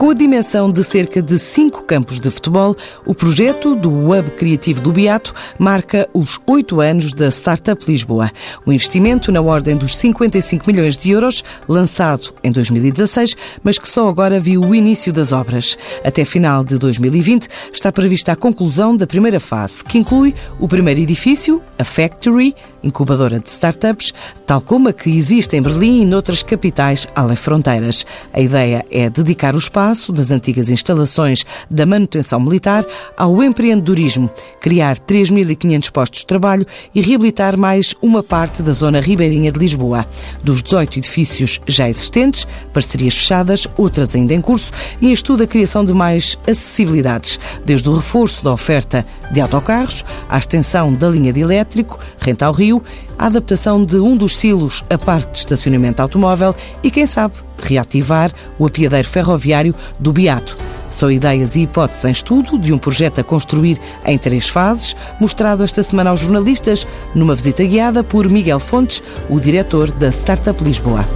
Com a dimensão de cerca de cinco campos de futebol, o projeto do Hub Criativo do Beato marca os oito anos da Startup Lisboa. Um investimento na ordem dos 55 milhões de euros, lançado em 2016, mas que só agora viu o início das obras. Até final de 2020 está prevista a conclusão da primeira fase, que inclui o primeiro edifício, a Factory, incubadora de startups, tal como a que existe em Berlim e noutras capitais além fronteiras. A ideia é dedicar o espaço das antigas instalações da manutenção militar ao empreendedorismo, criar 3.500 postos de trabalho e reabilitar mais uma parte da zona ribeirinha de Lisboa. Dos 18 edifícios já existentes, parcerias fechadas, outras ainda em curso e em estudo a criação de mais acessibilidades, desde o reforço da oferta de autocarros à extensão da linha de elétrico, renta ao rio, a adaptação de um dos silos a parque de estacionamento automóvel e, quem sabe, reativar o apiadeiro ferroviário do Beato. São ideias e hipóteses em estudo de um projeto a construir em três fases, mostrado esta semana aos jornalistas numa visita guiada por Miguel Fontes, o diretor da Startup Lisboa.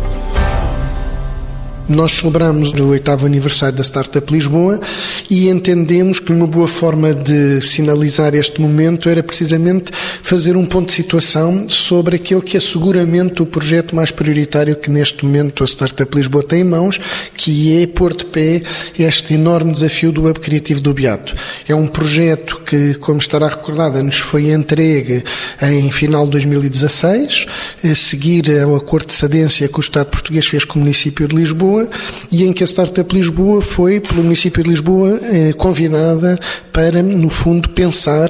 Nós celebramos o oitavo aniversário da Startup Lisboa e entendemos que uma boa forma de sinalizar este momento era precisamente fazer um ponto de situação sobre aquele que é seguramente o projeto mais prioritário que neste momento a Startup Lisboa tem em mãos, que é pôr de pé este enorme desafio do Web Criativo do Beato. É um projeto que, como estará recordada, nos foi entregue em final de 2016, a seguir ao acordo de cedência que o Estado português fez com o município de Lisboa, Lisboa e em que a Startup Lisboa foi, pelo município de Lisboa, eh, convidada para, no fundo, pensar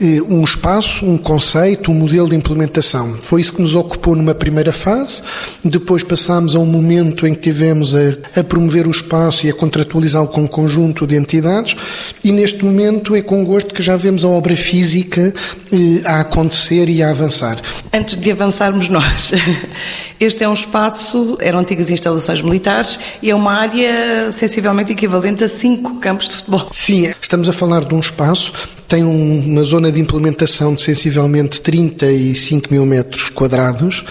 eh, um espaço, um conceito, um modelo de implementação. Foi isso que nos ocupou numa primeira fase. Depois passámos a um momento em que tivemos a, a promover o espaço e a contratualizá-lo com um conjunto de entidades e neste momento é com gosto que já vemos a obra física eh, a acontecer e a avançar. Antes de avançarmos nós, este é um espaço, eram antigas instalações militares, e é uma área sensivelmente equivalente a cinco campos de futebol. Sim, estamos a falar de um espaço tem uma zona de implementação de sensivelmente 35 mil metros quadrados,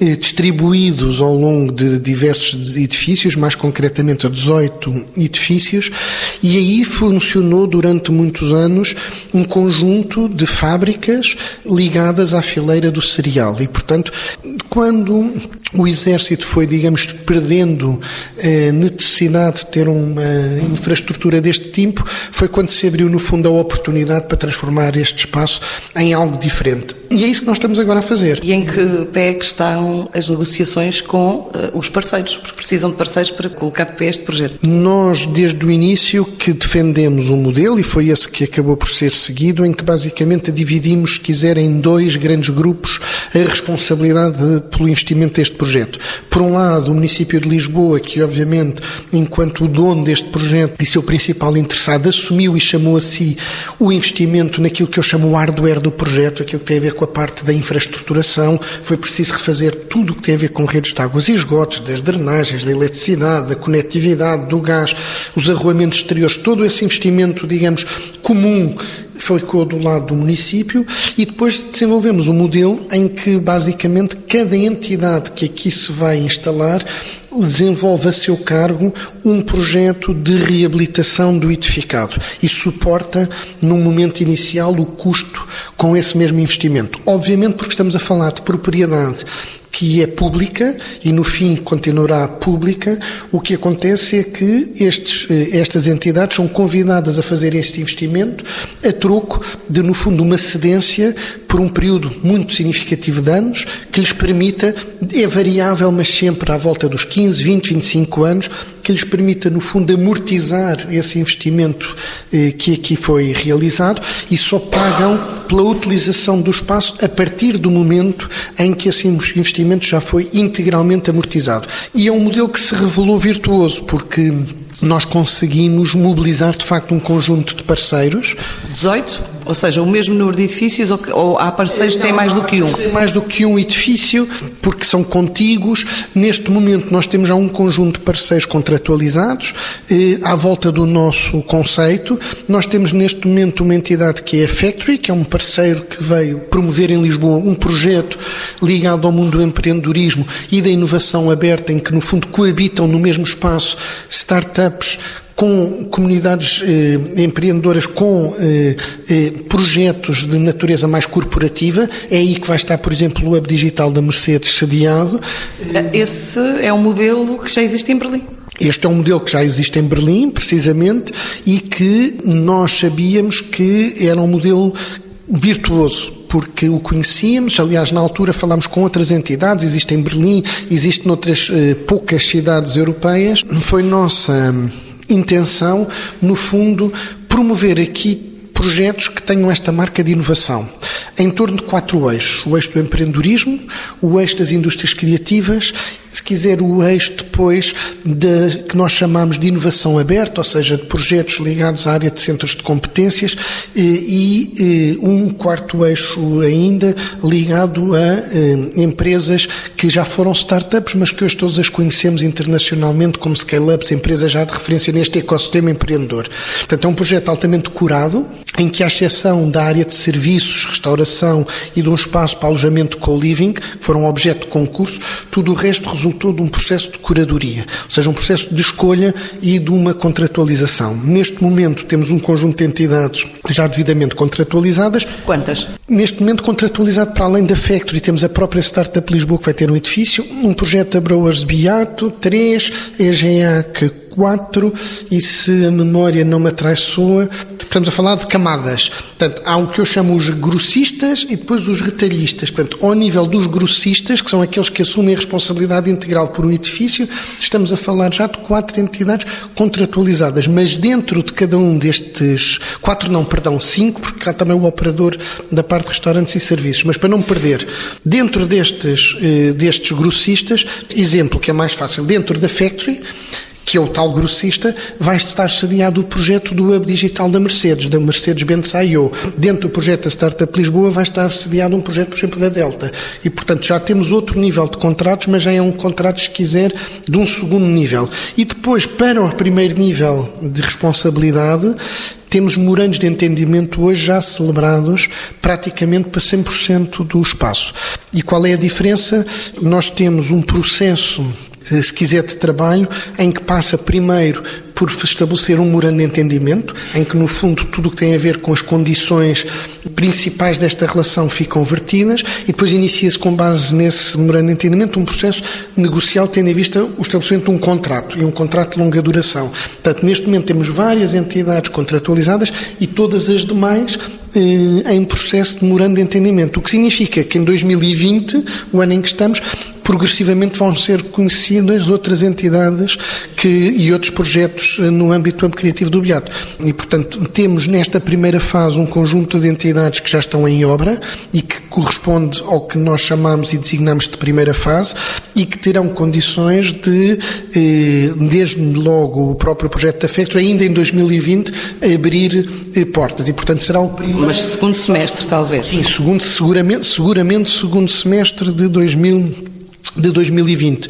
eh, distribuídos ao longo de diversos edifícios, mais concretamente 18 edifícios, e aí funcionou durante muitos anos um conjunto de fábricas ligadas à fileira do cereal. E, portanto, quando o Exército foi, digamos, perdendo a eh, necessidade de ter uma infraestrutura deste tipo, foi quando se abriu, no fundo, a oportunidade para transformar este espaço em algo diferente. E é isso que nós estamos agora a fazer. E em que pé estão as negociações com uh, os parceiros? Porque precisam de parceiros para colocar de pé este projeto. Nós, desde o início, que defendemos um modelo, e foi esse que acabou por ser seguido, em que basicamente dividimos, se quiser, em dois grandes grupos a responsabilidade pelo investimento deste projeto. Por um lado, o município de Lisboa, que obviamente, enquanto o dono deste projeto e seu principal interessado, assumiu e chamou a si o investimento naquilo que eu chamo o hardware do projeto, aquilo que tem a ver com a parte da infraestruturação, foi preciso refazer tudo o que tem a ver com redes de águas e esgotos, das drenagens, da eletricidade, da conectividade, do gás, os arruamentos exteriores, todo esse investimento, digamos, comum ficou do lado do município e depois desenvolvemos um modelo em que basicamente cada entidade que aqui se vai instalar desenvolve a seu cargo um projeto de reabilitação do edificado e suporta, num momento inicial, o custo com esse mesmo investimento. Obviamente, porque estamos a falar de propriedade que é pública e no fim continuará pública, o que acontece é que estes, eh, estas entidades são convidadas a fazer este investimento a troco de, no fundo, uma cedência por um período muito significativo de anos que lhes permita, é variável, mas sempre à volta dos 15, 20, 25 anos, que lhes permita, no fundo, amortizar esse investimento eh, que aqui foi realizado e só pagam pela utilização do espaço a partir do momento em que esse investimento já foi integralmente amortizado. E é um modelo que se revelou virtuoso, porque nós conseguimos mobilizar de facto um conjunto de parceiros. 18? Ou seja, o mesmo número de edifícios ou, ou há parceiros que têm mais do que um? Tem mais do que um edifício, porque são contíguos. Neste momento nós temos já um conjunto de parceiros contratualizados eh, à volta do nosso conceito. Nós temos neste momento uma entidade que é a Factory, que é um parceiro que veio promover em Lisboa um projeto ligado ao mundo do empreendedorismo e da inovação aberta, em que no fundo coabitam no mesmo espaço startups com comunidades eh, empreendedoras com eh, eh, projetos de natureza mais corporativa. É aí que vai estar, por exemplo, o Hub Digital da Mercedes sediado. Esse é um modelo que já existe em Berlim. Este é um modelo que já existe em Berlim, precisamente, e que nós sabíamos que era um modelo virtuoso porque o conhecíamos, aliás, na altura falámos com outras entidades, existe em Berlim, existe noutras eh, poucas cidades europeias. Foi nossa intenção, no fundo, promover aqui projetos que tenham esta marca de inovação em torno de quatro eixos. O eixo do empreendedorismo, o eixo das indústrias criativas, se quiser o eixo depois de, que nós chamamos de inovação aberta, ou seja, de projetos ligados à área de centros de competências e, e um quarto eixo ainda ligado a eh, empresas que já foram startups, mas que hoje todas as conhecemos internacionalmente como scale-ups, empresas já de referência neste ecossistema empreendedor. Portanto, é um projeto altamente curado, em que, à exceção da área de serviços, restauração e de um espaço para alojamento co-living, que foram objeto de concurso, tudo o resto resultou de um processo de curadoria, ou seja, um processo de escolha e de uma contratualização. Neste momento temos um conjunto de entidades já devidamente contratualizadas. Quantas? Neste momento contratualizado para além da Factory, temos a própria Startup Lisboa que vai ter um edifício, um projeto da Brewers Beato, três, EGA que quatro e se a memória não me atraiçoa, estamos a falar de camadas. Portanto, há o que eu chamo os grossistas e depois os retalhistas. Portanto, ao nível dos grossistas, que são aqueles que assumem a responsabilidade integral por um edifício, estamos a falar já de quatro entidades contratualizadas, mas dentro de cada um destes, quatro não, perdão, cinco, porque há também o operador da parte de restaurantes e serviços, mas para não perder, dentro destes, eh, destes grossistas, exemplo que é mais fácil, dentro da Factory, que é o tal grossista, vai estar sediado o projeto do Hub Digital da Mercedes, da Mercedes-Benz I.O. Dentro do projeto da Startup Lisboa vai estar sediado um projeto, por exemplo, da Delta. E, portanto, já temos outro nível de contratos, mas já é um contrato, se quiser, de um segundo nível. E depois, para o primeiro nível de responsabilidade, temos morandos de entendimento hoje já celebrados praticamente para 100% do espaço. E qual é a diferença? Nós temos um processo se quiser, de trabalho, em que passa primeiro por estabelecer um memorando de entendimento, em que, no fundo, tudo o que tem a ver com as condições principais desta relação ficam vertidas, e depois inicia-se, com base nesse memorando de entendimento, um processo negocial tendo em vista o estabelecimento de um contrato, e um contrato de longa duração. Portanto, neste momento temos várias entidades contratualizadas e todas as demais eh, em processo de memorando de entendimento, o que significa que em 2020, o ano em que estamos, progressivamente vão ser conhecidas outras entidades que, e outros projetos eh, no âmbito criativo do Beato. E, portanto, temos nesta primeira fase um conjunto de entidades que já estão em obra e que corresponde ao que nós chamamos e designamos de primeira fase e que terão condições de, eh, desde logo o próprio projeto da Factory, ainda em 2020, abrir eh, portas. E, portanto, será o primeiro... Mas segundo semestre, talvez. Sim, segundo, seguramente, seguramente segundo semestre de 2020 de 2020.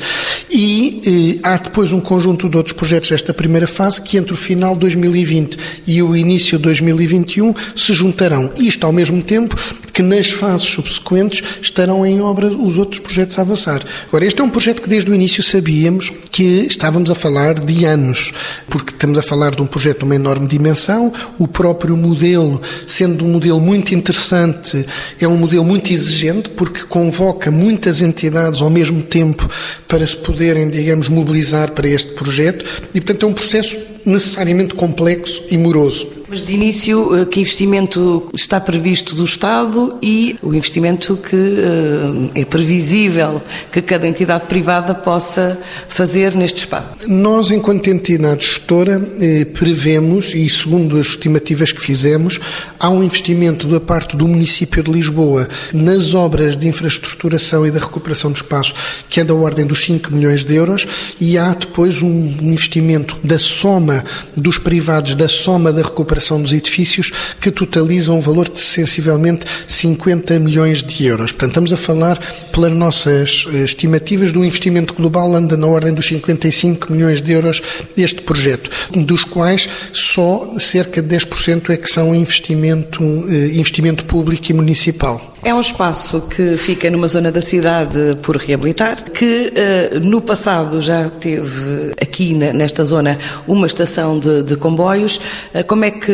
E eh, há depois um conjunto de outros projetos desta primeira fase que entre o final de 2020 e o início de 2021 se juntarão. Isto ao mesmo tempo que nas fases subsequentes estarão em obra os outros projetos a avançar. Agora, este é um projeto que desde o início sabíamos que estávamos a falar de anos, porque estamos a falar de um projeto de uma enorme dimensão, o próprio modelo, sendo um modelo muito interessante, é um modelo muito exigente, porque convoca muitas entidades ao mesmo tempo para se poderem, digamos, mobilizar para este projeto, e portanto é um processo necessariamente complexo e moroso. Mas de início, eh, que investimento está previsto do Estado e o investimento que eh, é previsível que cada entidade privada possa fazer neste espaço? Nós, enquanto entidade gestora, eh, prevemos, e segundo as estimativas que fizemos, há um investimento da parte do município de Lisboa nas obras de infraestruturação e da recuperação do espaço, que é da ordem dos 5 milhões de euros, e há depois um investimento da soma dos privados, da soma da recuperação dos edifícios, que totalizam um valor de sensivelmente 50 milhões de euros. Portanto, estamos a falar, pelas nossas eh, estimativas, do investimento global anda na ordem dos 55 milhões de euros este projeto, dos quais só cerca de 10% é que são investimento, eh, investimento público e municipal. É um espaço que fica numa zona da cidade por reabilitar, que uh, no passado já teve aqui na, nesta zona uma estação de, de comboios. Uh, como é que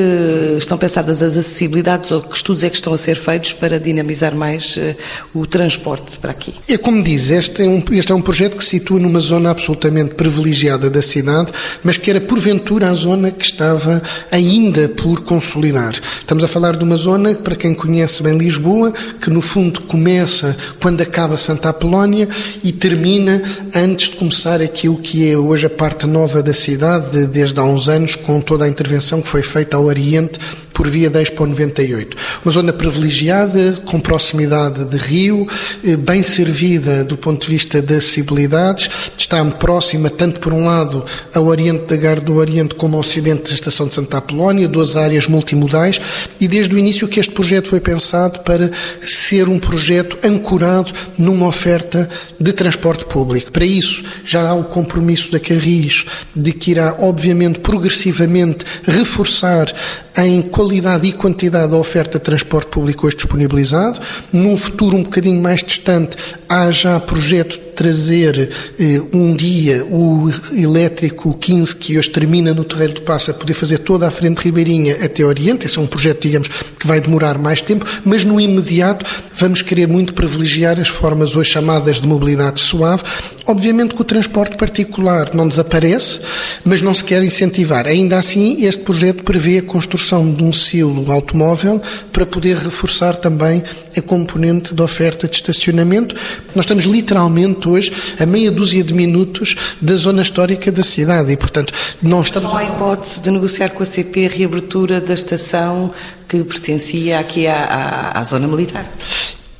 estão pensadas as acessibilidades ou que estudos é que estão a ser feitos para dinamizar mais uh, o transporte para aqui? É como diz, este é, um, este é um projeto que se situa numa zona absolutamente privilegiada da cidade, mas que era porventura a zona que estava ainda por consolidar. Estamos a falar de uma zona, para quem conhece bem Lisboa, que no fundo começa quando acaba Santa Apolónia e termina antes de começar aquilo que é hoje a parte nova da cidade, desde há uns anos, com toda a intervenção que foi feita ao Oriente por via da Expo 98. Uma zona privilegiada, com proximidade de rio, eh, bem servida do ponto de vista das acessibilidades, está próxima, tanto por um lado, ao Oriente da Garde do Oriente, como ao Ocidente da Estação de Santa Apolónia, duas áreas multimodais, e desde o início que este projeto foi pensado para ser um projeto ancorado numa oferta de transporte público. Para isso, já há o compromisso da Carris de que irá, obviamente, progressivamente reforçar em qualidade e quantidade da oferta de transporte público hoje disponibilizado. Num futuro um bocadinho mais distante, há já projeto trazer eh, um dia o elétrico 15, que hoje termina no Terreiro do Passo, a poder fazer toda a frente ribeirinha até Oriente. Esse é um projeto, digamos, que vai demorar mais tempo, mas no imediato vamos querer muito privilegiar as formas hoje chamadas de mobilidade suave. Obviamente que o transporte particular não desaparece, mas não se quer incentivar. Ainda assim, este projeto prevê a construção de um silo automóvel para poder reforçar também a componente da oferta de estacionamento. Nós estamos literalmente hoje a meia dúzia de minutos da zona histórica da cidade e, portanto, não estamos. Não há hipótese de negociar com a CP a reabertura da estação que pertencia aqui à, à, à zona militar?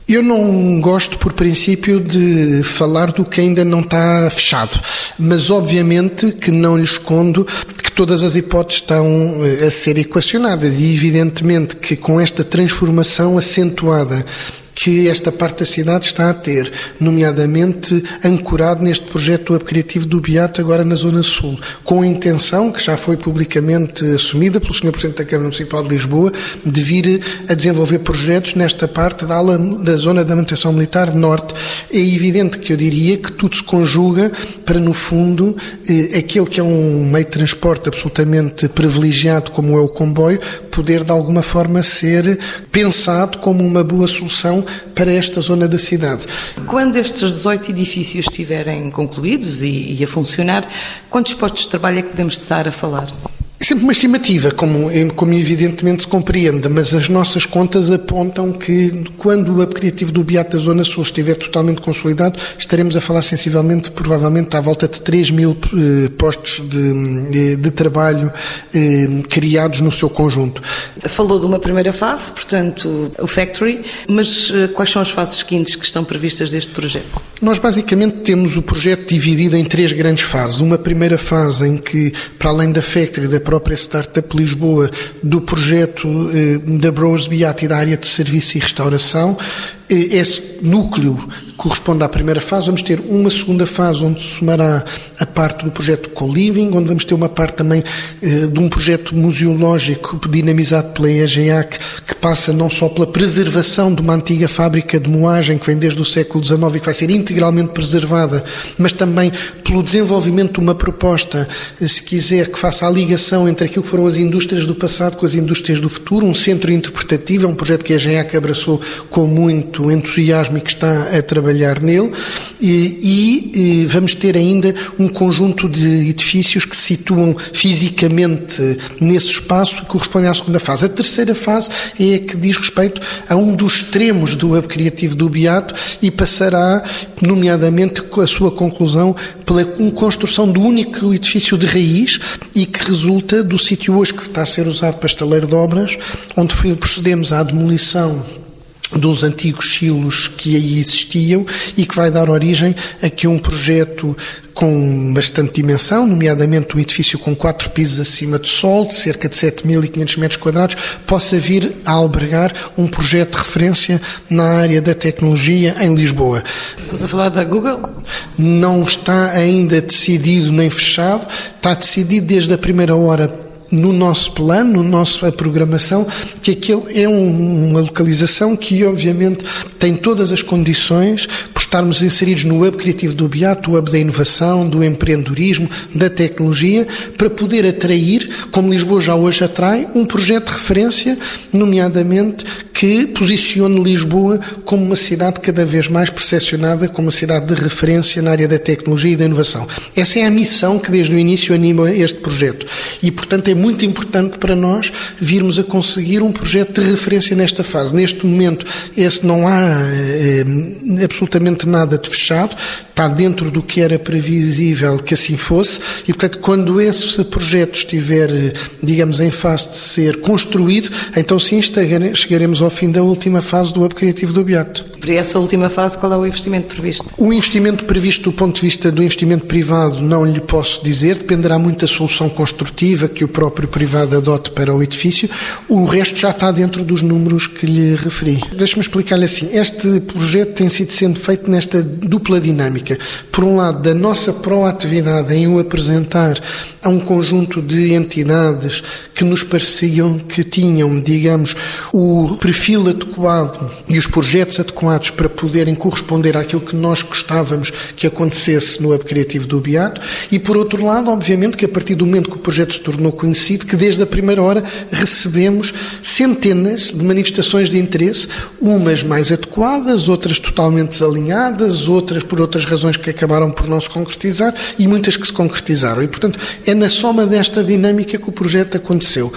Eu não gosto, por princípio, de falar do que ainda não está fechado, mas obviamente que não lhe escondo todas as hipóteses estão eh, a ser equacionadas e evidentemente que com esta transformação acentuada que esta parte da cidade está a ter, nomeadamente ancorado neste projeto Hub Criativo do Beato, agora na Zona Sul, com a intenção, que já foi publicamente assumida pelo Sr. Presidente da Câmara Municipal de Lisboa, de vir a desenvolver projetos nesta parte da, ala, da Zona da Manutenção Militar Norte. É evidente que eu diria que tudo se conjuga para, no fundo, eh, aquele que é um meio de transporte absolutamente privilegiado, como é o comboio, poder de alguma forma ser pensado como uma boa solução para esta zona da cidade. Quando estes 18 edifícios estiverem concluídos e, e a funcionar, quantos postos de trabalho é que podemos estar a falar? É sempre uma estimativa, como, como evidentemente se compreende, mas as nossas contas apontam que quando o criativo do Beato da Zona Sul estiver totalmente consolidado, estaremos a falar sensivelmente, provavelmente, à volta de 3 mil eh, postos de, de trabalho eh, criados no seu conjunto. Falou de uma primeira fase, portanto, o Factory, mas eh, quais são as fases seguintes que estão previstas deste projeto? Nós basicamente temos o projeto dividido em três grandes fases. Uma primeira fase em que, para além da Factory, da própria Startup Lisboa, do projeto eh, da Brewers Beat da área de serviço e restauração, eh, esse núcleo corresponde à primeira fase. Vamos ter uma segunda fase onde se somará a parte do projeto Co-Living, onde vamos ter uma parte também eh, de um projeto museológico dinamizado pela EGEAC, que passa não só pela preservação de uma antiga fábrica de moagem que vem desde o século XIX e que vai ser integralmente preservada, mas também pelo desenvolvimento de uma proposta, eh, se quiser, que faça a ligação entre aquilo que foram as indústrias do passado com as indústrias do futuro, um centro interpretativo, é um projeto que a EGEAC abraçou com muito entusiasmo e que está a trabalhar trabalhar nele e, e, vamos ter ainda um conjunto de edifícios que se situam fisicamente nesse espaço e correspondem à segunda fase. A terceira fase é a que diz respeito a um dos extremos do hub criativo do Beato e passará, nomeadamente, a sua conclusão pela construção do único edifício de raiz e que resulta do sítio hoje que está a ser usado para estaleiro de obras, onde procedemos à demolição dos antigos silos que aí existiam e que vai dar origem a que um projeto com bastante dimensão, nomeadamente um edifício com quatro pisos acima do sol, de cerca de 7.500 metros quadrados, possa vir a albergar um projeto de referência na área da tecnologia em Lisboa. Estamos a falar da Google? Não está ainda decidido nem fechado, está decidido desde a primeira hora no nosso plano, no nossa programação, que aquele é um, uma localização que, obviamente, tem todas as condições por estarmos inseridos no hub criativo do Beato, o hub da inovação, do empreendedorismo, da tecnologia, para poder atrair, como Lisboa já hoje atrai, um projeto de referência, nomeadamente que posicione Lisboa como uma cidade cada vez mais percepcionada como uma cidade de referência na área da tecnologia e da inovação. Essa é a missão que desde o início anima este projeto. E, portanto, é muito importante para nós virmos a conseguir um projeto de referência nesta fase. Neste momento, esse não há é, absolutamente nada de fechado, está dentro do que era previsível que assim fosse, e, portanto, quando esse projeto estiver, digamos, em fase de ser construído, então sim chegaremos ao ao fim da última fase do Hub Criativo do Beato. Para essa última fase, qual é o investimento previsto? O investimento previsto do ponto de vista do investimento privado não lhe posso dizer, dependerá muito da solução construtiva que o próprio privado adote para o edifício. O resto já está dentro dos números que lhe referi. Deixe-me explicar-lhe assim. Este projeto tem sido sendo feito nesta dupla dinâmica. Por um lado, da nossa proatividade em o apresentar a um conjunto de entidades que nos pareciam que tinham, digamos, o perfil adequado e os projetos adequados para poderem corresponder àquilo que nós gostávamos que acontecesse no Hub Criativo do Beato e, por outro lado, obviamente que a partir do momento que o projeto se tornou conhecido, que desde a primeira hora recebemos centenas de manifestações de interesse, umas mais adequadas, outras totalmente desalinhadas, outras por outras razões que acabaram por não se concretizar e muitas que se concretizaram. E, portanto, é na soma desta dinâmica que o projeto aconteceu.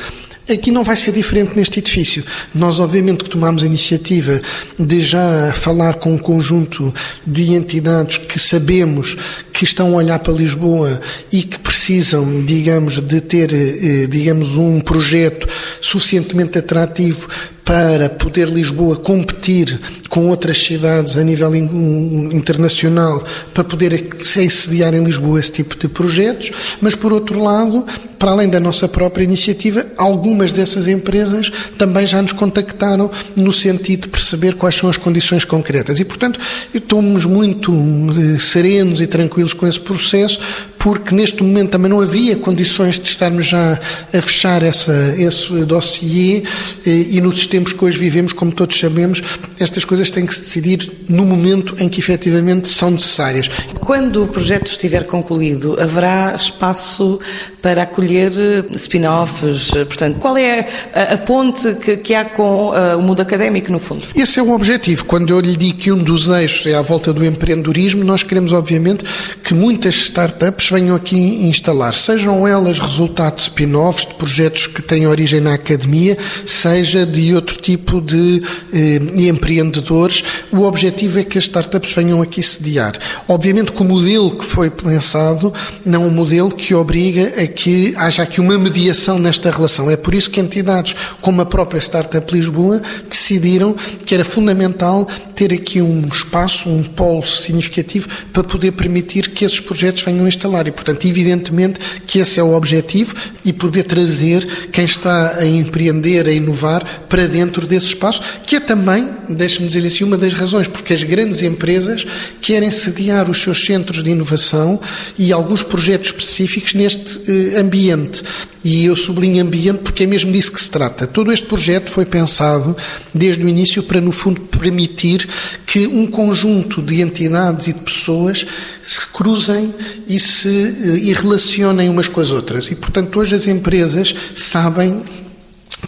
Aqui não vai ser diferente neste edifício. Nós, obviamente, que tomamos a iniciativa de já falar com um conjunto de entidades que sabemos que estão a olhar para Lisboa e que precisam, digamos, de ter, eh, digamos, um projeto suficientemente atrativo para poder Lisboa competir com outras cidades a nível internacional, para poder sediar em Lisboa esse tipo de projetos, mas por outro lado, para além da nossa própria iniciativa, algumas dessas empresas também já nos contactaram no sentido de perceber quais são as condições concretas. E, portanto, estamos muito eh, serenos e tranquilos com esse processo, porque neste momento também não havia condições de estarmos já a fechar essa, esse dossiê eh, e nos tempos que hoje vivemos, como todos sabemos, estas coisas têm que se decidir no momento em que efetivamente são necessárias. Quando o projeto estiver concluído, haverá espaço para acolher eh, spin-offs? Portanto, qual é a, a ponte que, que, há com o mundo académico, no fundo? Esse é o objetivo. Quando eu lhe digo que um dos eixos é à volta do empreendedorismo, nós queremos, obviamente, que muitas startups venham aqui instalar, sejam elas resultado de spin-offs, de projetos que têm origem na academia, seja de outro tipo de eh, empreendedores. O objetivo é que as startups venham aqui sediar. Obviamente que o modelo que foi pensado não é um modelo que obriga a que haja aqui uma mediação nesta relação. É por isso que entidades como a própria Startup Lisboa decidiram que era fundamental ter aqui um espaço, um polo significativo para poder permitir que esses projetos venham a E, portanto, evidentemente que esse é o objetivo e poder trazer quem está a empreender, a inovar para dentro desse espaço, que é também, deixe-me dizer assim, uma das razões, porque as grandes empresas querem sediar os seus centros de inovação e alguns projetos específicos neste eh, ambiente. E eu sublinho ambiente porque é mesmo disso que se trata. Todo este projeto foi pensado desde o início para, no fundo, permitir que um conjunto de entidades e de pessoas se cruzem e se e relacionem umas com as outras. E, portanto, hoje as empresas sabem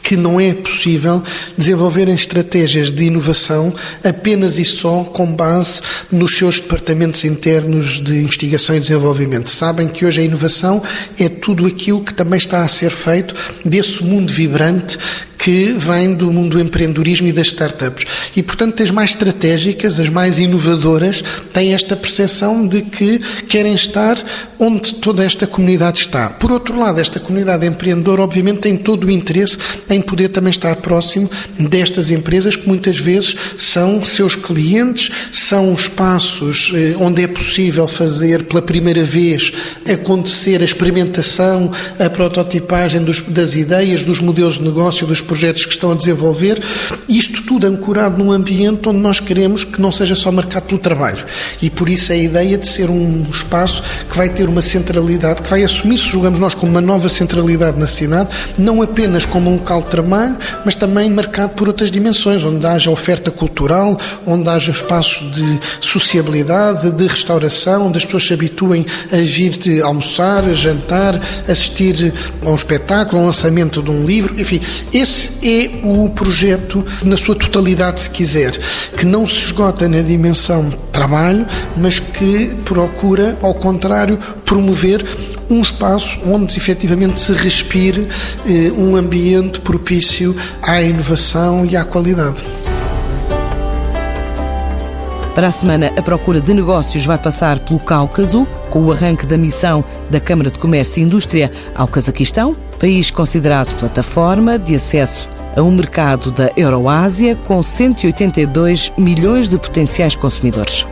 que não é possível desenvolverem estratégias de inovação apenas e só com base nos seus departamentos internos de investigação e desenvolvimento. Sabem que hoje a inovação é tudo aquilo que também está a ser feito desse mundo vibrante que vem do mundo do empreendedorismo e das startups. E, portanto, as mais estratégicas, as mais inovadoras, têm esta percepção de que querem estar onde toda esta comunidade está. Por outro lado, esta comunidade empreendedora, obviamente, tem todo o interesse em poder também estar próximo destas empresas que muitas vezes são seus clientes, são espaços eh, onde é possível fazer pela primeira vez acontecer a experimentação, a prototipagem dos, das ideias, dos modelos de negócio, dos projetos que estão a desenvolver, isto tudo ancorado num ambiente onde nós queremos que não seja só marcado pelo trabalho. E por isso a ideia de ser um espaço que vai ter uma centralidade, que vai assumir-se, julgamos nós, como uma nova centralidade na cidade, não apenas como um local de trabalho, mas também marcado por outras dimensões, onde haja oferta cultural, onde haja espaços de sociabilidade, de restauração, onde as pessoas se habituem a vir de almoçar, a jantar, assistir a um espetáculo, a um lançamento de um livro, enfim, esse é o projeto na sua totalidade, se quiser, que não se esgota na dimensão trabalho, mas que procura, ao contrário, promover um espaço onde efetivamente se respire eh, um ambiente propício à inovação e à qualidade. Para a semana, a procura de negócios vai passar pelo Cáucaso, com o arranque da missão da Câmara de Comércio e Indústria ao Cazaquistão, país considerado plataforma de acesso a um mercado da Euroásia com 182 milhões de potenciais consumidores.